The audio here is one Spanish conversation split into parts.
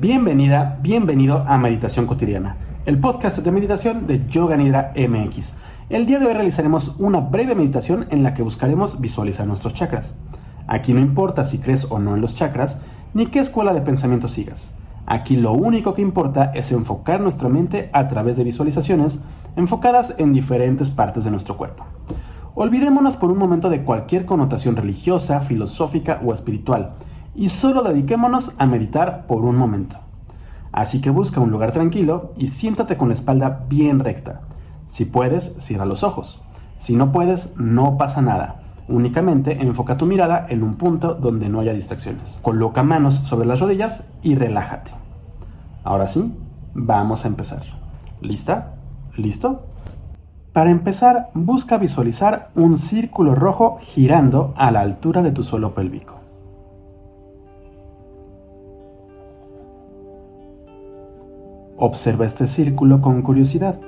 Bienvenida, bienvenido a Meditación Cotidiana, el podcast de meditación de Yoga Nidra MX. El día de hoy realizaremos una breve meditación en la que buscaremos visualizar nuestros chakras. Aquí no importa si crees o no en los chakras, ni qué escuela de pensamiento sigas. Aquí lo único que importa es enfocar nuestra mente a través de visualizaciones enfocadas en diferentes partes de nuestro cuerpo. Olvidémonos por un momento de cualquier connotación religiosa, filosófica o espiritual y solo dediquémonos a meditar por un momento. Así que busca un lugar tranquilo y siéntate con la espalda bien recta. Si puedes, cierra los ojos. Si no puedes, no pasa nada. Únicamente enfoca tu mirada en un punto donde no haya distracciones. Coloca manos sobre las rodillas y relájate. Ahora sí, vamos a empezar. ¿Lista? ¿Listo? Para empezar, busca visualizar un círculo rojo girando a la altura de tu suelo pélvico. Observa este círculo con curiosidad.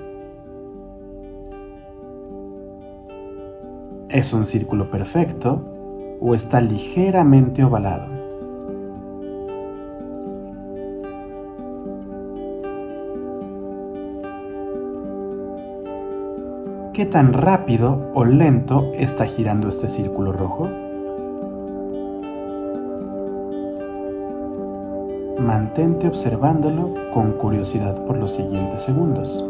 ¿Es un círculo perfecto o está ligeramente ovalado? ¿Qué tan rápido o lento está girando este círculo rojo? Mantente observándolo con curiosidad por los siguientes segundos.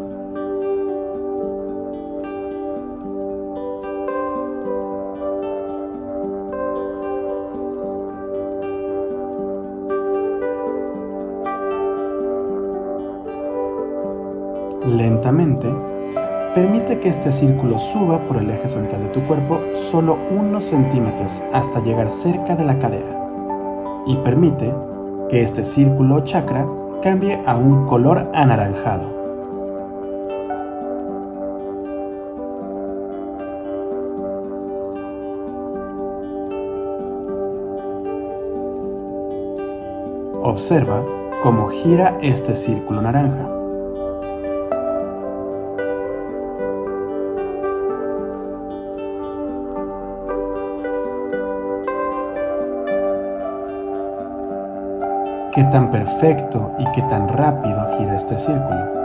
Lentamente, permite que este círculo suba por el eje central de tu cuerpo solo unos centímetros hasta llegar cerca de la cadera y permite que este círculo chakra cambie a un color anaranjado. Observa cómo gira este círculo naranja. Qué tan perfecto y qué tan rápido gira este círculo.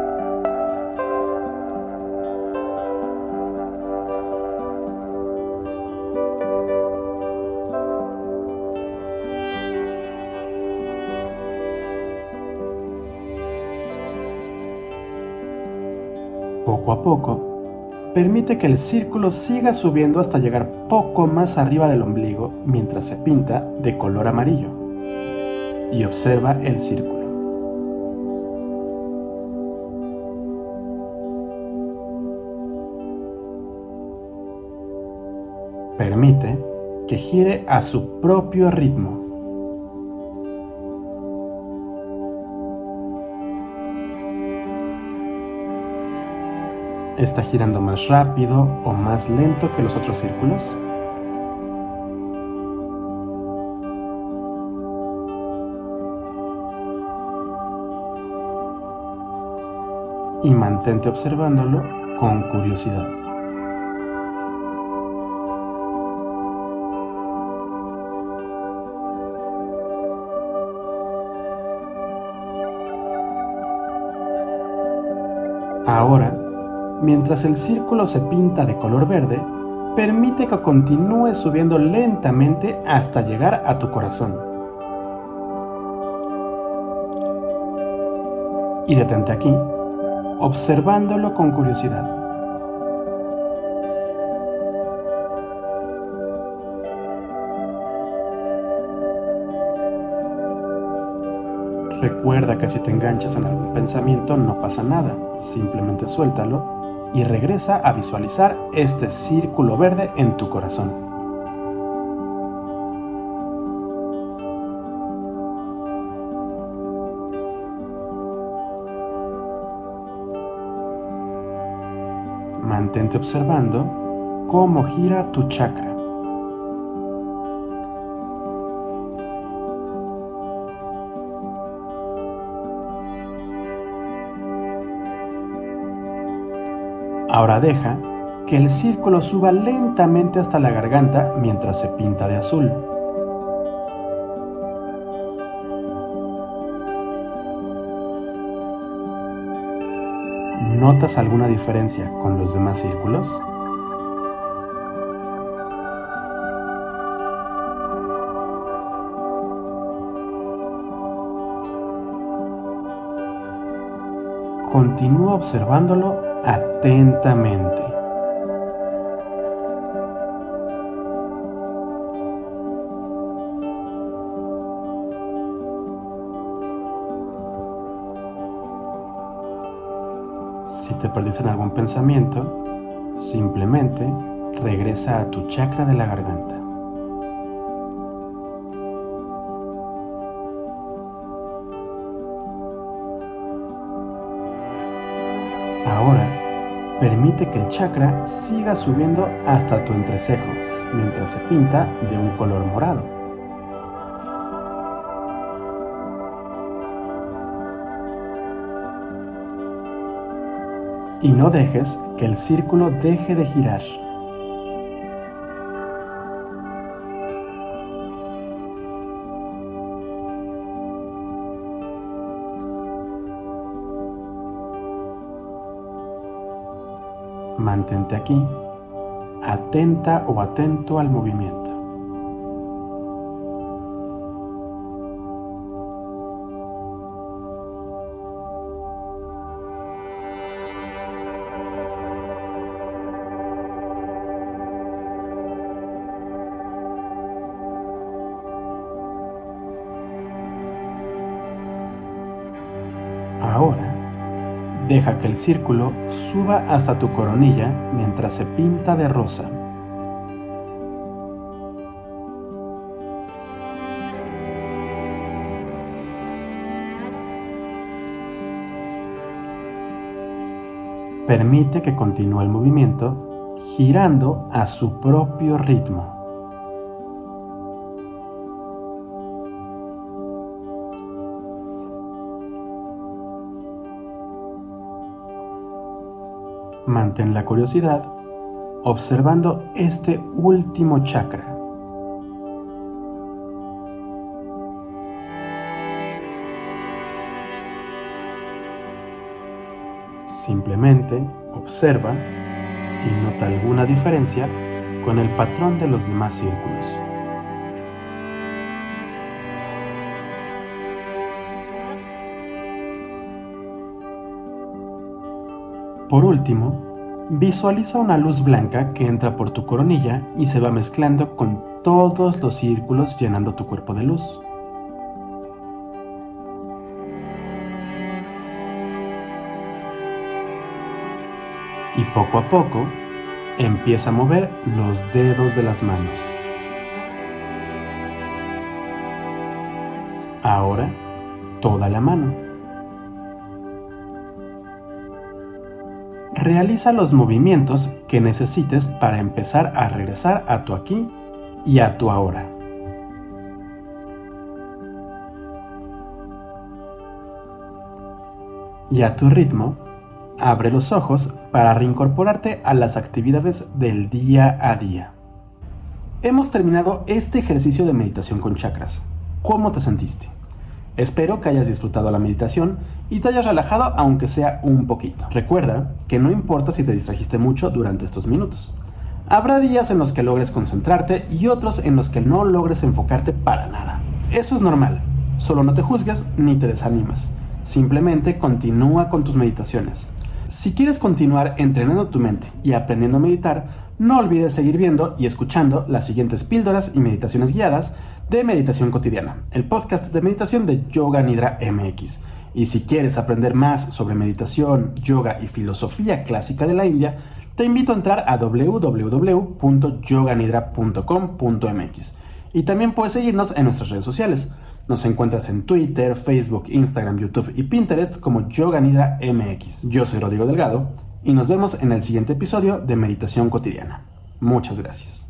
Poco a poco, permite que el círculo siga subiendo hasta llegar poco más arriba del ombligo mientras se pinta de color amarillo y observa el círculo. Permite que gire a su propio ritmo. ¿Está girando más rápido o más lento que los otros círculos? Y mantente observándolo con curiosidad. Ahora, mientras el círculo se pinta de color verde, permite que continúe subiendo lentamente hasta llegar a tu corazón. Y detente aquí observándolo con curiosidad. Recuerda que si te enganchas en algún pensamiento no pasa nada, simplemente suéltalo y regresa a visualizar este círculo verde en tu corazón. Mantente observando cómo gira tu chakra. Ahora deja que el círculo suba lentamente hasta la garganta mientras se pinta de azul. ¿Notas alguna diferencia con los demás círculos? Continúa observándolo atentamente. Si te perdiste en algún pensamiento, simplemente regresa a tu chakra de la garganta. Ahora, permite que el chakra siga subiendo hasta tu entrecejo, mientras se pinta de un color morado. Y no dejes que el círculo deje de girar. Mantente aquí, atenta o atento al movimiento. Deja que el círculo suba hasta tu coronilla mientras se pinta de rosa. Permite que continúe el movimiento girando a su propio ritmo. Mantén la curiosidad observando este último chakra. Simplemente observa y nota alguna diferencia con el patrón de los demás círculos. Por último, visualiza una luz blanca que entra por tu coronilla y se va mezclando con todos los círculos llenando tu cuerpo de luz. Y poco a poco empieza a mover los dedos de las manos. Ahora toda la mano. Realiza los movimientos que necesites para empezar a regresar a tu aquí y a tu ahora. Y a tu ritmo, abre los ojos para reincorporarte a las actividades del día a día. Hemos terminado este ejercicio de meditación con chakras. ¿Cómo te sentiste? Espero que hayas disfrutado la meditación y te hayas relajado aunque sea un poquito. Recuerda que no importa si te distrajiste mucho durante estos minutos. Habrá días en los que logres concentrarte y otros en los que no logres enfocarte para nada. Eso es normal. Solo no te juzgues ni te desanimas. Simplemente continúa con tus meditaciones. Si quieres continuar entrenando tu mente y aprendiendo a meditar, no olvides seguir viendo y escuchando las siguientes píldoras y meditaciones guiadas de Meditación Cotidiana, el podcast de meditación de Yoga Nidra MX. Y si quieres aprender más sobre meditación, yoga y filosofía clásica de la India, te invito a entrar a www.yoganidra.com.mx. Y también puedes seguirnos en nuestras redes sociales. Nos encuentras en Twitter, Facebook, Instagram, YouTube y Pinterest como Yoga MX. Yo soy Rodrigo Delgado y nos vemos en el siguiente episodio de Meditación Cotidiana. Muchas gracias.